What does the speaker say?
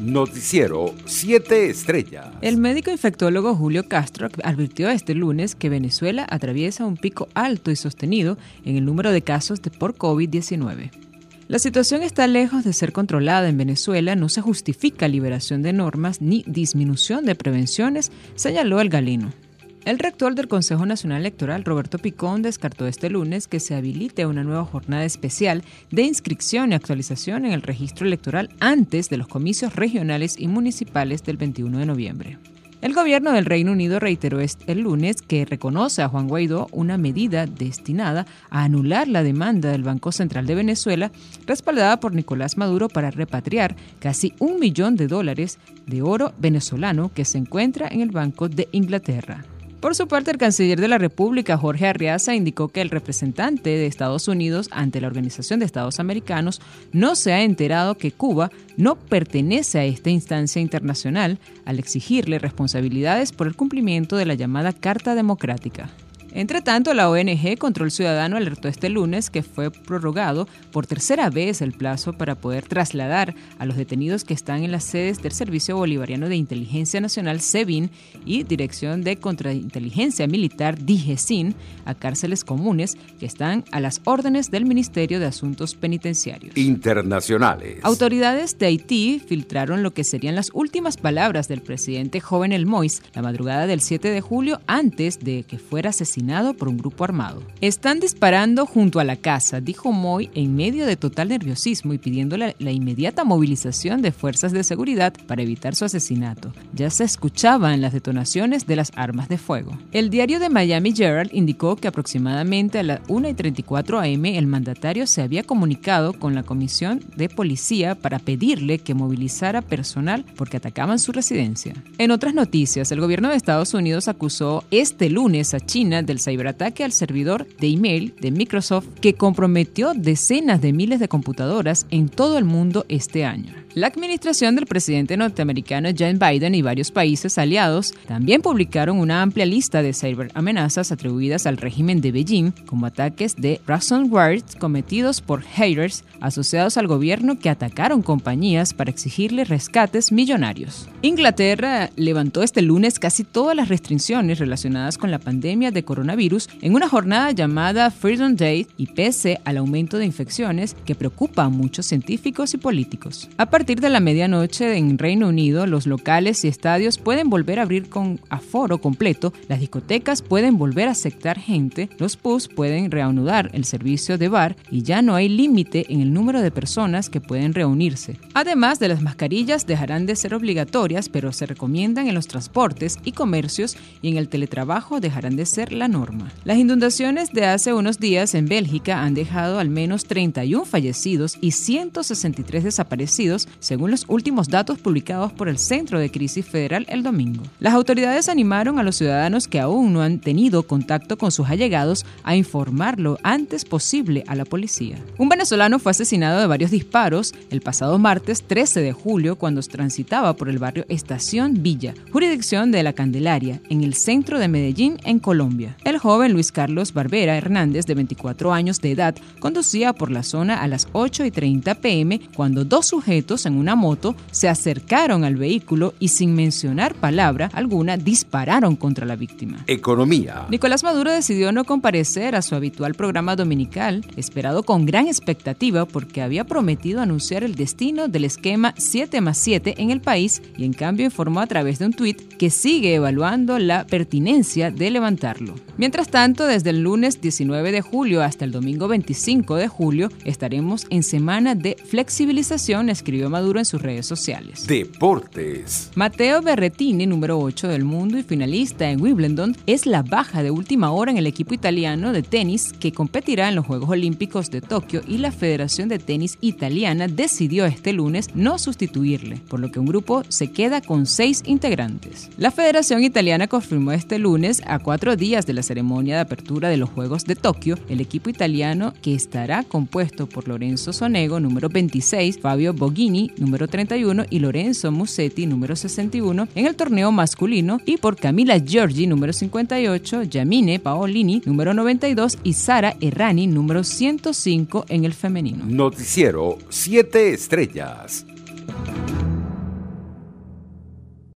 Noticiero 7 Estrellas. El médico infectólogo Julio Castro advirtió este lunes que Venezuela atraviesa un pico alto y sostenido en el número de casos de por COVID-19. La situación está lejos de ser controlada en Venezuela, no se justifica liberación de normas ni disminución de prevenciones, señaló el galeno. El rector del Consejo Nacional Electoral, Roberto Picón, descartó este lunes que se habilite una nueva jornada especial de inscripción y actualización en el registro electoral antes de los comicios regionales y municipales del 21 de noviembre. El gobierno del Reino Unido reiteró este lunes que reconoce a Juan Guaidó una medida destinada a anular la demanda del Banco Central de Venezuela, respaldada por Nicolás Maduro para repatriar casi un millón de dólares de oro venezolano que se encuentra en el Banco de Inglaterra. Por su parte, el canciller de la República, Jorge Arriaza, indicó que el representante de Estados Unidos ante la Organización de Estados Americanos no se ha enterado que Cuba no pertenece a esta instancia internacional al exigirle responsabilidades por el cumplimiento de la llamada Carta Democrática. Entre tanto, la ONG Control Ciudadano alertó este lunes que fue prorrogado por tercera vez el plazo para poder trasladar a los detenidos que están en las sedes del Servicio Bolivariano de Inteligencia Nacional SEBIN y Dirección de Contrainteligencia Militar DIGESIN a cárceles comunes que están a las órdenes del Ministerio de Asuntos Penitenciarios. Internacionales. Autoridades de Haití filtraron lo que serían las últimas palabras del presidente joven El Mois la madrugada del 7 de julio antes de que fuera asesinado por un grupo armado. Están disparando junto a la casa, dijo Moy en medio de total nerviosismo y pidiendo la, la inmediata movilización de fuerzas de seguridad para evitar su asesinato. Ya se escuchaban las detonaciones de las armas de fuego. El diario de Miami Herald indicó que aproximadamente a las 1 y 34 am el mandatario se había comunicado con la comisión de policía para pedirle que movilizara personal porque atacaban su residencia. En otras noticias, el gobierno de Estados Unidos acusó este lunes a China del ciberataque al servidor de email de Microsoft que comprometió decenas de miles de computadoras en todo el mundo este año. La administración del presidente norteamericano Joe Biden y varios países aliados también publicaron una amplia lista de ciberamenazas atribuidas al régimen de Beijing, como ataques de ransomware cometidos por haters asociados al gobierno que atacaron compañías para exigirle rescates millonarios. Inglaterra levantó este lunes casi todas las restricciones relacionadas con la pandemia de coronavirus en una jornada llamada Freedom Day y pese al aumento de infecciones que preocupa a muchos científicos y políticos. Partir de la medianoche en Reino Unido, los locales y estadios pueden volver a abrir con aforo completo, las discotecas pueden volver a aceptar gente, los pubs pueden reanudar el servicio de bar y ya no hay límite en el número de personas que pueden reunirse. Además de las mascarillas dejarán de ser obligatorias, pero se recomiendan en los transportes y comercios y en el teletrabajo dejarán de ser la norma. Las inundaciones de hace unos días en Bélgica han dejado al menos 31 fallecidos y 163 desaparecidos, según los últimos datos publicados por el Centro de Crisis Federal el domingo. Las autoridades animaron a los ciudadanos que aún no han tenido contacto con sus allegados a informarlo antes posible a la policía. Un venezolano fue asesinado de varios disparos el pasado martes 13 de julio cuando transitaba por el barrio Estación Villa, jurisdicción de la Candelaria, en el centro de Medellín, en Colombia. El joven Luis Carlos Barbera Hernández, de 24 años de edad, conducía por la zona a las 8 y 30 pm cuando dos sujetos en una moto se acercaron al vehículo y sin mencionar palabra alguna dispararon contra la víctima. Economía. Nicolás Maduro decidió no comparecer a su habitual programa dominical, esperado con gran expectativa porque había prometido anunciar el destino del esquema 7 más 7 en el país y en cambio informó a través de un tuit que sigue evaluando la pertinencia de levantarlo. Mientras tanto, desde el lunes 19 de julio hasta el domingo 25 de julio estaremos en semana de flexibilización, escribió Maduro en sus redes sociales. Deportes. Mateo Berretini, número 8 del mundo y finalista en Wimbledon, es la baja de última hora en el equipo italiano de tenis que competirá en los Juegos Olímpicos de Tokio y la Federación de Tenis Italiana decidió este lunes no sustituirle, por lo que un grupo se queda con seis integrantes. La Federación Italiana confirmó este lunes, a cuatro días de la ceremonia de apertura de los Juegos de Tokio, el equipo italiano que estará compuesto por Lorenzo Sonego, número 26, Fabio Boghini, número 31 y Lorenzo Musetti, número 61, en el torneo masculino y por Camila Giorgi, número 58, Yamine Paolini, número 92 y Sara Errani, número 105 en el femenino. Noticiero 7 Estrellas.